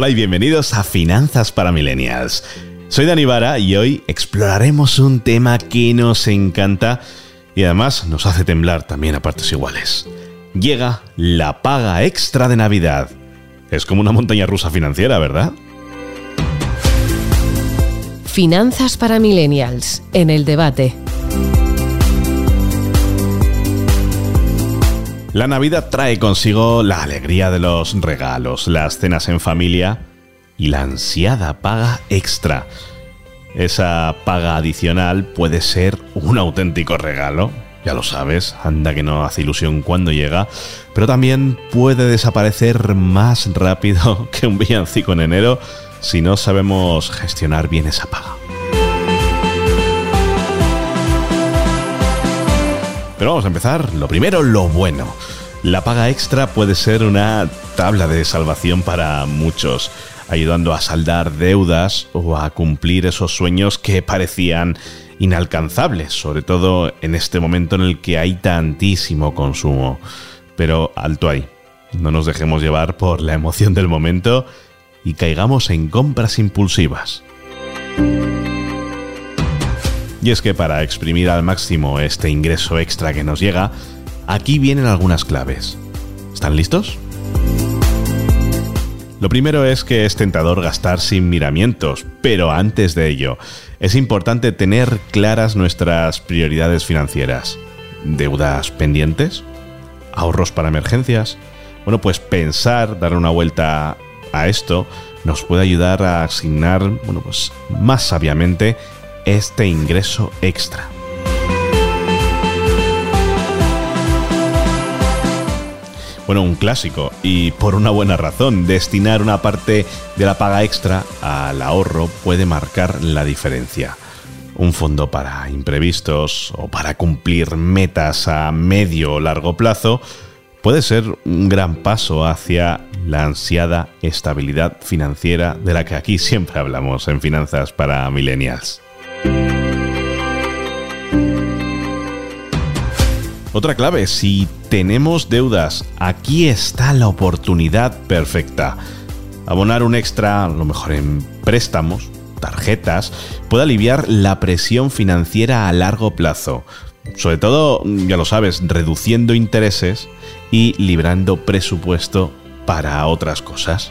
Hola y bienvenidos a Finanzas para Millennials. Soy Dani Vara y hoy exploraremos un tema que nos encanta y además nos hace temblar también a partes iguales. Llega la paga extra de Navidad. Es como una montaña rusa financiera, ¿verdad? Finanzas para Millennials, en el debate. La Navidad trae consigo la alegría de los regalos, las cenas en familia y la ansiada paga extra. Esa paga adicional puede ser un auténtico regalo, ya lo sabes, anda que no hace ilusión cuando llega, pero también puede desaparecer más rápido que un villancico en enero si no sabemos gestionar bien esa paga. Pero vamos a empezar. Lo primero, lo bueno. La paga extra puede ser una tabla de salvación para muchos, ayudando a saldar deudas o a cumplir esos sueños que parecían inalcanzables, sobre todo en este momento en el que hay tantísimo consumo. Pero alto ahí, no nos dejemos llevar por la emoción del momento y caigamos en compras impulsivas. Y es que para exprimir al máximo este ingreso extra que nos llega, aquí vienen algunas claves. ¿Están listos? Lo primero es que es tentador gastar sin miramientos, pero antes de ello, es importante tener claras nuestras prioridades financieras. ¿Deudas pendientes? ¿Ahorros para emergencias? Bueno, pues pensar, dar una vuelta a esto, nos puede ayudar a asignar, bueno, pues más sabiamente este ingreso extra. Bueno, un clásico y por una buena razón. Destinar una parte de la paga extra al ahorro puede marcar la diferencia. Un fondo para imprevistos o para cumplir metas a medio o largo plazo puede ser un gran paso hacia la ansiada estabilidad financiera de la que aquí siempre hablamos en Finanzas para Millennials. Otra clave, si tenemos deudas, aquí está la oportunidad perfecta. Abonar un extra, a lo mejor en préstamos, tarjetas, puede aliviar la presión financiera a largo plazo. Sobre todo, ya lo sabes, reduciendo intereses y librando presupuesto para otras cosas.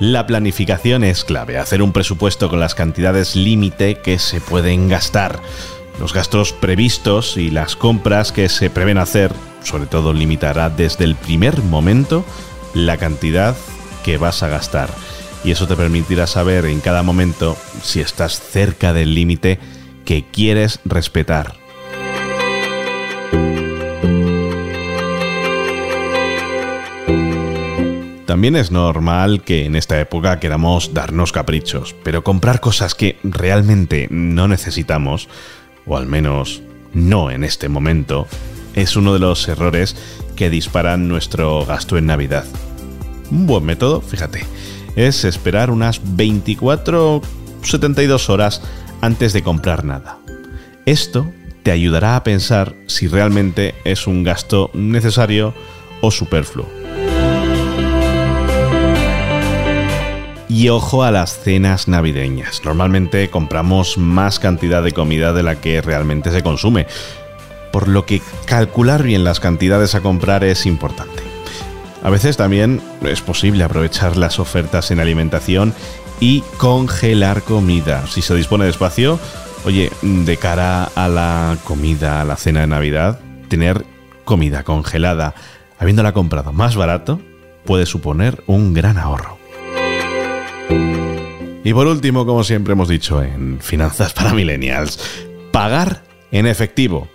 La planificación es clave, hacer un presupuesto con las cantidades límite que se pueden gastar, los gastos previstos y las compras que se prevén hacer, sobre todo limitará desde el primer momento la cantidad que vas a gastar. Y eso te permitirá saber en cada momento si estás cerca del límite que quieres respetar. También es normal que en esta época queramos darnos caprichos, pero comprar cosas que realmente no necesitamos, o al menos no en este momento, es uno de los errores que disparan nuestro gasto en Navidad. Un buen método, fíjate, es esperar unas 24 72 horas antes de comprar nada. Esto te ayudará a pensar si realmente es un gasto necesario o superfluo. Y ojo a las cenas navideñas. Normalmente compramos más cantidad de comida de la que realmente se consume, por lo que calcular bien las cantidades a comprar es importante. A veces también es posible aprovechar las ofertas en alimentación y congelar comida. Si se dispone de espacio, oye, de cara a la comida, a la cena de Navidad, tener comida congelada, habiéndola comprado más barato, puede suponer un gran ahorro. Y por último, como siempre hemos dicho en Finanzas para Millennials, pagar en efectivo.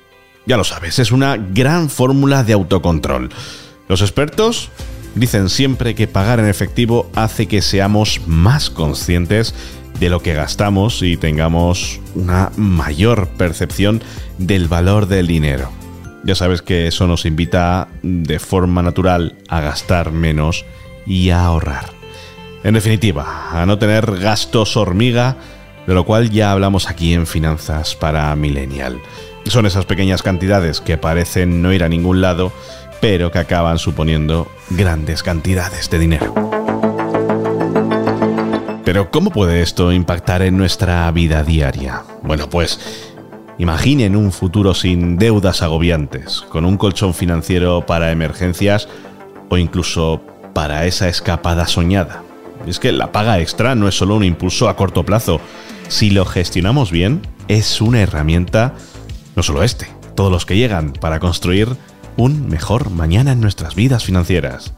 Ya lo sabes, es una gran fórmula de autocontrol. Los expertos dicen siempre que pagar en efectivo hace que seamos más conscientes de lo que gastamos y tengamos una mayor percepción del valor del dinero. Ya sabes que eso nos invita de forma natural a gastar menos y a ahorrar. En definitiva, a no tener gastos hormiga, de lo cual ya hablamos aquí en Finanzas para Millennial. Son esas pequeñas cantidades que parecen no ir a ningún lado, pero que acaban suponiendo grandes cantidades de dinero. Pero ¿cómo puede esto impactar en nuestra vida diaria? Bueno, pues imaginen un futuro sin deudas agobiantes, con un colchón financiero para emergencias o incluso para esa escapada soñada. Es que la paga extra no es solo un impulso a corto plazo. Si lo gestionamos bien, es una herramienta, no solo este, todos los que llegan para construir un mejor mañana en nuestras vidas financieras.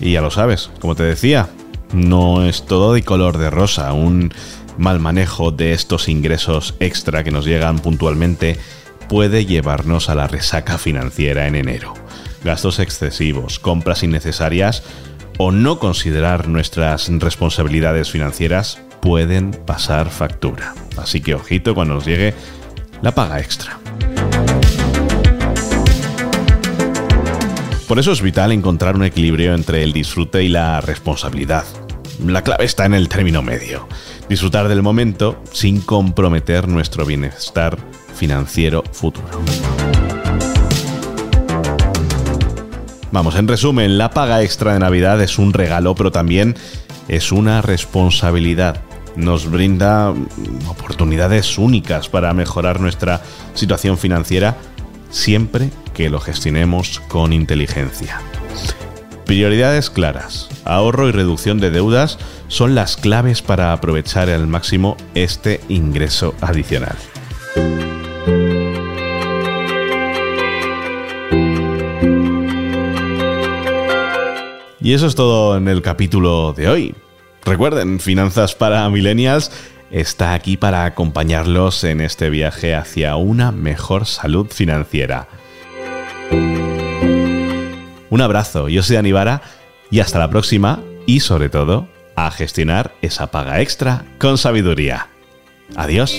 Y ya lo sabes, como te decía, no es todo de color de rosa. Un mal manejo de estos ingresos extra que nos llegan puntualmente puede llevarnos a la resaca financiera en enero. Gastos excesivos, compras innecesarias o no considerar nuestras responsabilidades financieras pueden pasar factura. Así que ojito cuando nos llegue la paga extra. Por eso es vital encontrar un equilibrio entre el disfrute y la responsabilidad. La clave está en el término medio. Disfrutar del momento sin comprometer nuestro bienestar financiero futuro. Vamos, en resumen, la paga extra de Navidad es un regalo, pero también es una responsabilidad. Nos brinda oportunidades únicas para mejorar nuestra situación financiera siempre que lo gestionemos con inteligencia. Prioridades claras, ahorro y reducción de deudas son las claves para aprovechar al máximo este ingreso adicional. Y eso es todo en el capítulo de hoy. Recuerden, Finanzas para Millennials está aquí para acompañarlos en este viaje hacia una mejor salud financiera. Un abrazo, yo soy Anibara y hasta la próxima y sobre todo a gestionar esa paga extra con sabiduría. Adiós.